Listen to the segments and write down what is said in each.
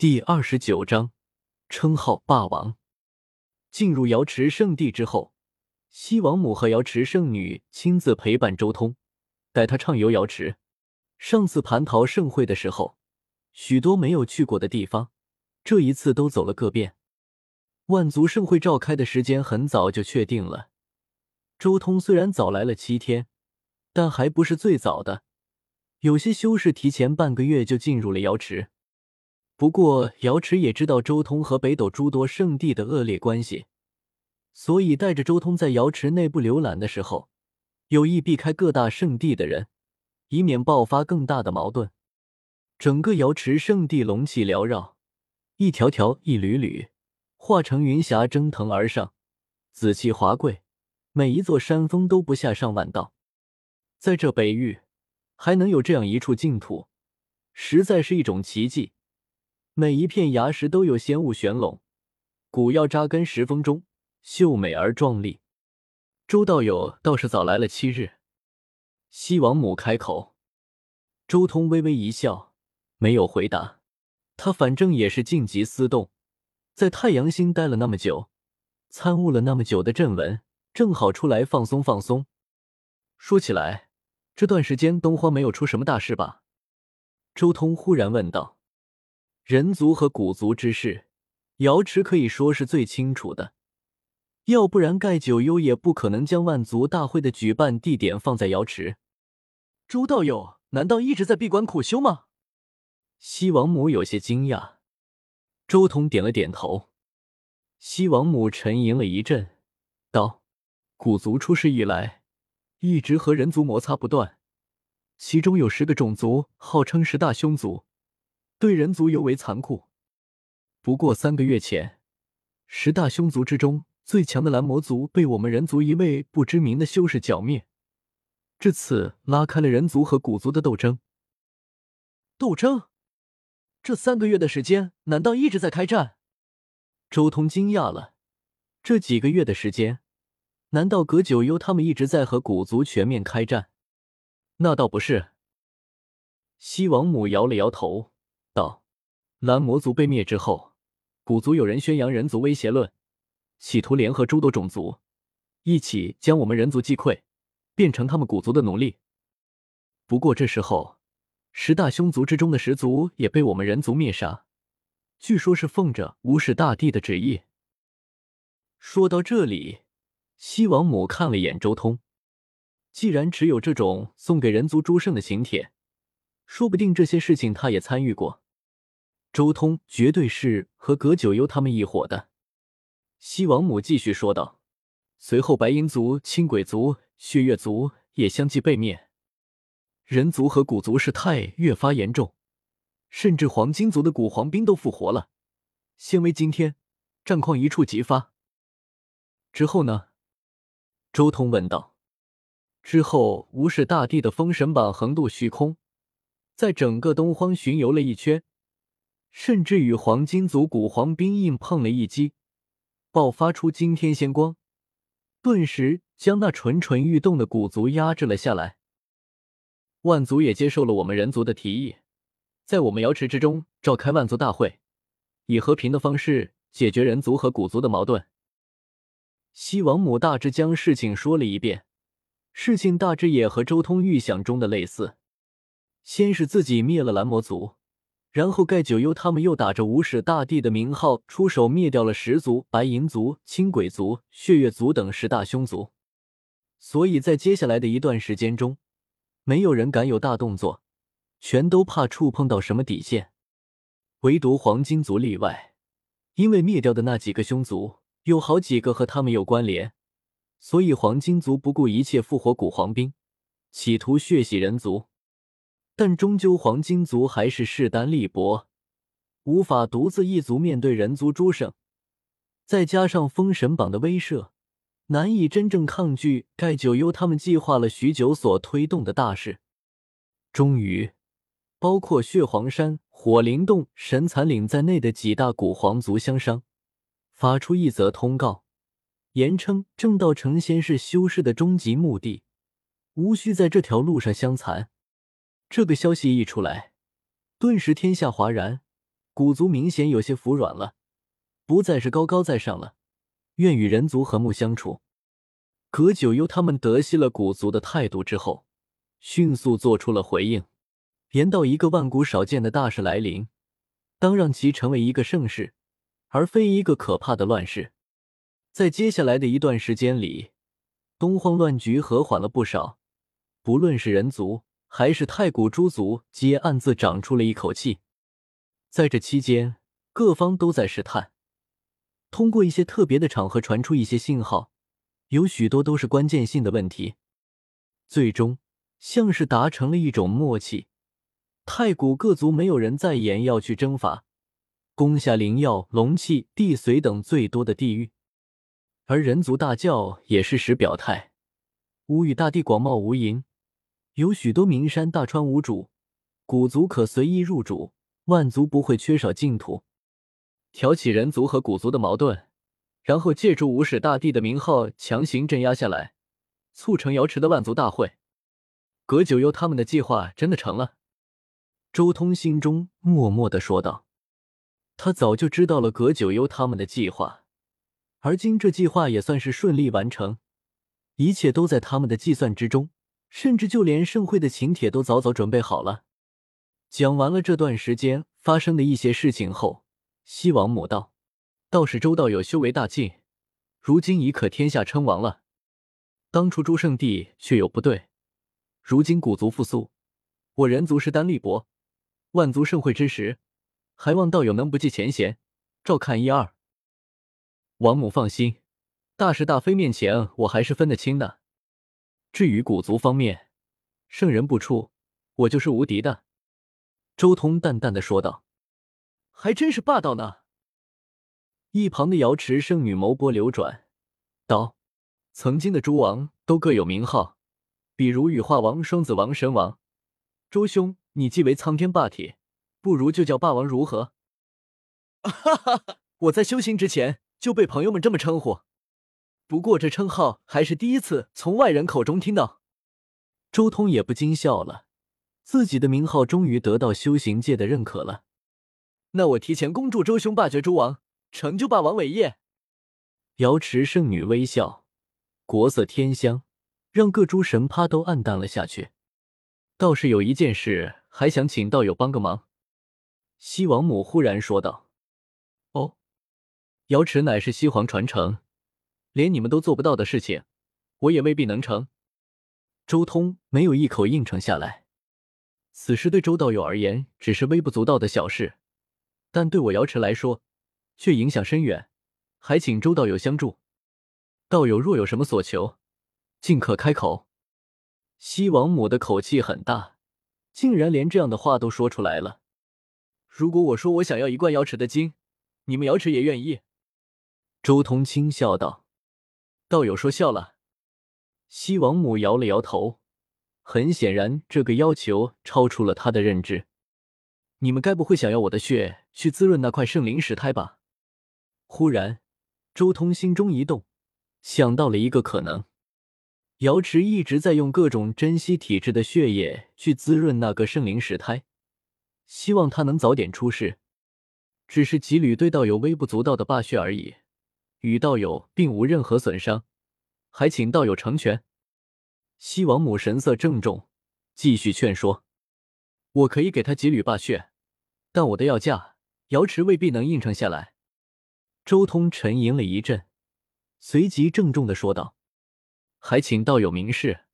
第二十九章，称号霸王。进入瑶池圣地之后，西王母和瑶池圣女亲自陪伴周通，带他畅游瑶池。上次蟠桃盛会的时候，许多没有去过的地方，这一次都走了个遍。万族盛会召开的时间很早就确定了。周通虽然早来了七天，但还不是最早的，有些修士提前半个月就进入了瑶池。不过，瑶池也知道周通和北斗诸多圣地的恶劣关系，所以带着周通在瑶池内部浏览的时候，有意避开各大圣地的人，以免爆发更大的矛盾。整个瑶池圣地龙气缭绕，一条条、一缕缕，化成云霞蒸腾而上，紫气华贵，每一座山峰都不下上万道。在这北域，还能有这样一处净土，实在是一种奇迹。每一片崖石都有仙雾旋拢，古药扎根石峰中，秀美而壮丽。周道友倒是早来了七日。西王母开口，周通微微一笑，没有回答。他反正也是静极思动，在太阳星待了那么久，参悟了那么久的阵纹，正好出来放松放松。说起来，这段时间东荒没有出什么大事吧？周通忽然问道。人族和古族之事，瑶池可以说是最清楚的。要不然，盖九幽也不可能将万族大会的举办地点放在瑶池。周道友难道一直在闭关苦修吗？西王母有些惊讶。周通点了点头。西王母沉吟了一阵，道：“古族出世以来，一直和人族摩擦不断，其中有十个种族号称十大凶族。”对人族尤为残酷。不过三个月前，十大凶族之中最强的蓝魔族被我们人族一位不知名的修士剿灭，至此拉开了人族和古族的斗争。斗争？这三个月的时间，难道一直在开战？周通惊讶了。这几个月的时间，难道葛九幽他们一直在和古族全面开战？那倒不是。西王母摇了摇头。：“蓝魔族被灭之后，古族有人宣扬人族威胁论，企图联合诸多种族，一起将我们人族击溃，变成他们古族的奴隶。不过这时候，十大凶族之中的十族也被我们人族灭杀，据说是奉着无始大帝的旨意。”说到这里，西王母看了眼周通，既然只有这种送给人族诸圣的请帖。说不定这些事情他也参与过。周通绝对是和葛九幽他们一伙的。西王母继续说道：“随后，白银族、青鬼族、血月族也相继被灭，人族和古族事态越发严重，甚至黄金族的古黄兵都复活了，现为今天，战况一触即发。之后呢？”周通问道。之后，无始大帝的封神榜横渡虚空。在整个东荒巡游了一圈，甚至与黄金族古黄兵硬碰了一击，爆发出惊天仙光，顿时将那蠢蠢欲动的古族压制了下来。万族也接受了我们人族的提议，在我们瑶池之中召开万族大会，以和平的方式解决人族和古族的矛盾。西王母大致将事情说了一遍，事情大致也和周通预想中的类似。先是自己灭了蓝魔族，然后盖九幽他们又打着无始大帝的名号出手灭掉了十族、白银族、青鬼族、血月族等十大凶族。所以在接下来的一段时间中，没有人敢有大动作，全都怕触碰到什么底线。唯独黄金族例外，因为灭掉的那几个凶族有好几个和他们有关联，所以黄金族不顾一切复活古黄兵，企图血洗人族。但终究，黄金族还是势单力薄，无法独自一族面对人族诸圣，再加上封神榜的威慑，难以真正抗拒盖九幽他们计划了许久所推动的大事。终于，包括血皇山、火灵洞、神残岭在内的几大古皇族相商，发出一则通告，言称正道成仙是修士的终极目的，无需在这条路上相残。这个消息一出来，顿时天下哗然，古族明显有些服软了，不再是高高在上了，愿与人族和睦相处。葛九幽他们得悉了古族的态度之后，迅速做出了回应，言道：“一个万古少见的大事来临，当让其成为一个盛世，而非一个可怕的乱世。”在接下来的一段时间里，东荒乱局和缓了不少，不论是人族还是太古诸族，皆暗自长出了一口气。在这期间，各方都在试探，通过一些特别的场合传出一些信号。有许多都是关键性的问题，最终像是达成了一种默契。太古各族没有人再言要去征伐，攻下灵药、龙气、地髓等最多的地域，而人族大教也适时表态：吾与大地广袤无垠，有许多名山大川无主，古族可随意入主，万族不会缺少净土。挑起人族和古族的矛盾。然后借助无始大帝的名号强行镇压下来，促成瑶池的万族大会。葛九幽他们的计划真的成了。周通心中默默的说道：“他早就知道了葛九幽他们的计划，而今这计划也算是顺利完成，一切都在他们的计算之中，甚至就连盛会的请帖都早早准备好了。”讲完了这段时间发生的一些事情后，西王母道。倒是周道友修为大进，如今已可天下称王了。当初朱圣帝却有不对，如今古族复苏，我人族势单力薄，万族盛会之时，还望道友能不计前嫌，照看一二。王母放心，大是大非面前，我还是分得清的。至于古族方面，圣人不出，我就是无敌的。周通淡淡的说道：“还真是霸道呢。”一旁的瑶池圣女眸波流转，道：“曾经的诸王都各有名号，比如羽化王、双子王、神王。周兄，你既为苍天霸体，不如就叫霸王如何？” 哈哈哈！我在修行之前就被朋友们这么称呼，不过这称号还是第一次从外人口中听到。周通也不禁笑了，自己的名号终于得到修行界的认可了。那我提前恭祝周兄霸绝诸王。成就霸王伟业，瑶池圣女微笑，国色天香，让各诸神葩都暗淡了下去。倒是有一件事，还想请道友帮个忙。西王母忽然说道：“哦，瑶池乃是西皇传承，连你们都做不到的事情，我也未必能成。”周通没有一口应承下来。此事对周道友而言只是微不足道的小事，但对我瑶池来说，却影响深远，还请周道友相助。道友若有什么所求，尽可开口。西王母的口气很大，竟然连这样的话都说出来了。如果我说我想要一罐瑶池的金，你们瑶池也愿意？周通轻笑道：“道友说笑了。”西王母摇了摇头，很显然这个要求超出了他的认知。你们该不会想要我的血去滋润那块圣灵石胎吧？忽然，周通心中一动，想到了一个可能。瑶池一直在用各种珍稀体质的血液去滋润那个圣灵石胎，希望他能早点出世。只是几缕对道友微不足道的霸血而已，与道友并无任何损伤，还请道友成全。西王母神色郑重，继续劝说：“我可以给他几缕霸血，但我的要价，瑶池未必能应承下来。”周通沉吟了一阵，随即郑重的说道：“还请道友明示。”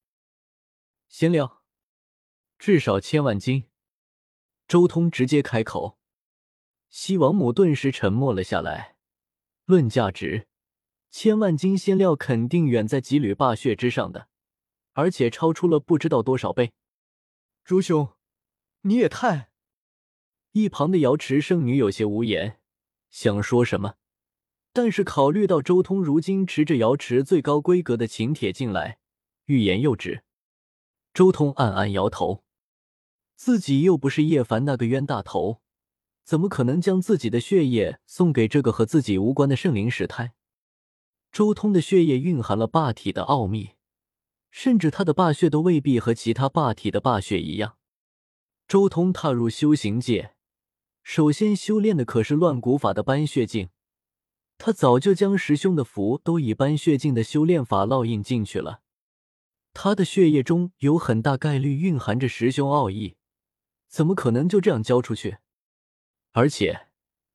闲聊，至少千万金。周通直接开口。西王母顿时沉默了下来。论价值，千万金仙料肯定远在几缕霸血之上的，而且超出了不知道多少倍。朱兄，你也太……一旁的瑶池圣女有些无言，想说什么。但是考虑到周通如今持着瑶池最高规格的请帖进来，欲言又止。周通暗暗摇头，自己又不是叶凡那个冤大头，怎么可能将自己的血液送给这个和自己无关的圣灵石胎？周通的血液蕴含了霸体的奥秘，甚至他的霸血都未必和其他霸体的霸血一样。周通踏入修行界，首先修炼的可是乱古法的斑血境，他早就将师兄的符都以斑血镜的修炼法烙印进去了。他的血液中有很大概率蕴含着师兄奥义，怎么可能就这样交出去？而且，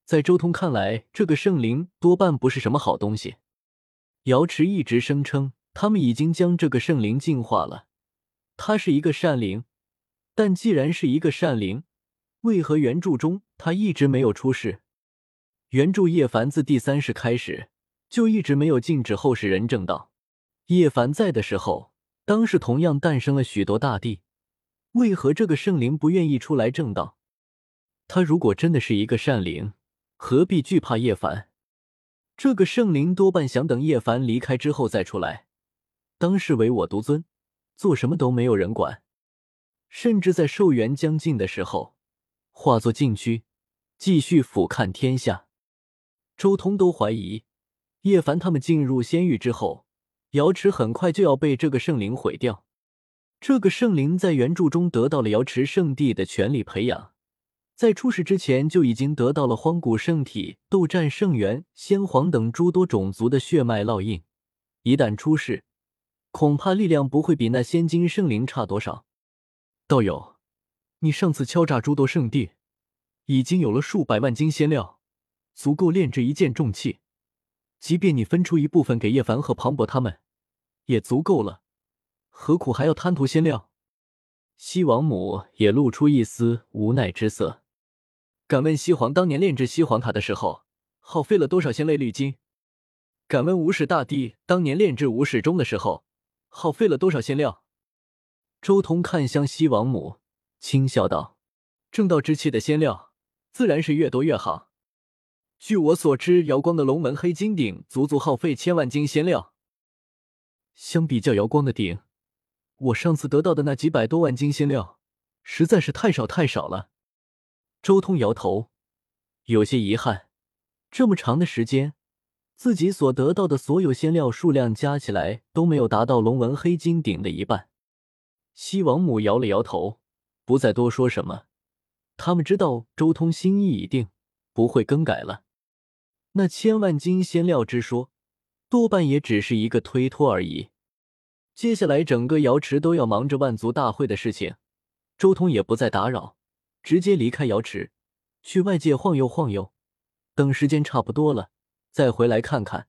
在周通看来，这个圣灵多半不是什么好东西。瑶池一直声称，他们已经将这个圣灵净化了，他是一个善灵。但既然是一个善灵，为何原著中他一直没有出世？原著叶凡自第三世开始就一直没有禁止后世人正道。叶凡在的时候。当时同样诞生了许多大帝，为何这个圣灵不愿意出来正道？他如果真的是一个善灵，何必惧怕叶凡？这个圣灵多半想等叶凡离开之后再出来。当世唯我独尊，做什么都没有人管，甚至在寿元将近的时候，化作禁区，继续俯瞰天下。周通都怀疑叶凡他们进入仙域之后。瑶池很快就要被这个圣灵毁掉。这个圣灵在原著中得到了瑶池圣地的全力培养，在出世之前就已经得到了荒古圣体、斗战圣元、先皇等诸多种族的血脉烙印。一旦出世，恐怕力量不会比那仙金圣灵差多少。道友，你上次敲诈诸多圣地，已经有了数百万斤仙料，足够炼制一件重器。即便你分出一部分给叶凡和庞博他们，也足够了，何苦还要贪图仙料？西王母也露出一丝无奈之色。敢问西皇当年炼制西皇塔的时候，耗费了多少仙泪绿金？敢问无始大帝当年炼制无始钟的时候，耗费了多少仙料？周通看向西王母，轻笑道：“正道之气的仙料，自然是越多越好。”据我所知，瑶光的龙门黑金鼎足足耗费千万斤仙料。相比较瑶光的鼎，我上次得到的那几百多万斤仙料，实在是太少太少了。周通摇头，有些遗憾。这么长的时间，自己所得到的所有仙料数量加起来都没有达到龙纹黑金鼎的一半。西王母摇了摇头，不再多说什么。他们知道周通心意已定，不会更改了。那千万斤仙料之说，多半也只是一个推脱而已。接下来，整个瑶池都要忙着万族大会的事情，周通也不再打扰，直接离开瑶池，去外界晃悠晃悠，等时间差不多了，再回来看看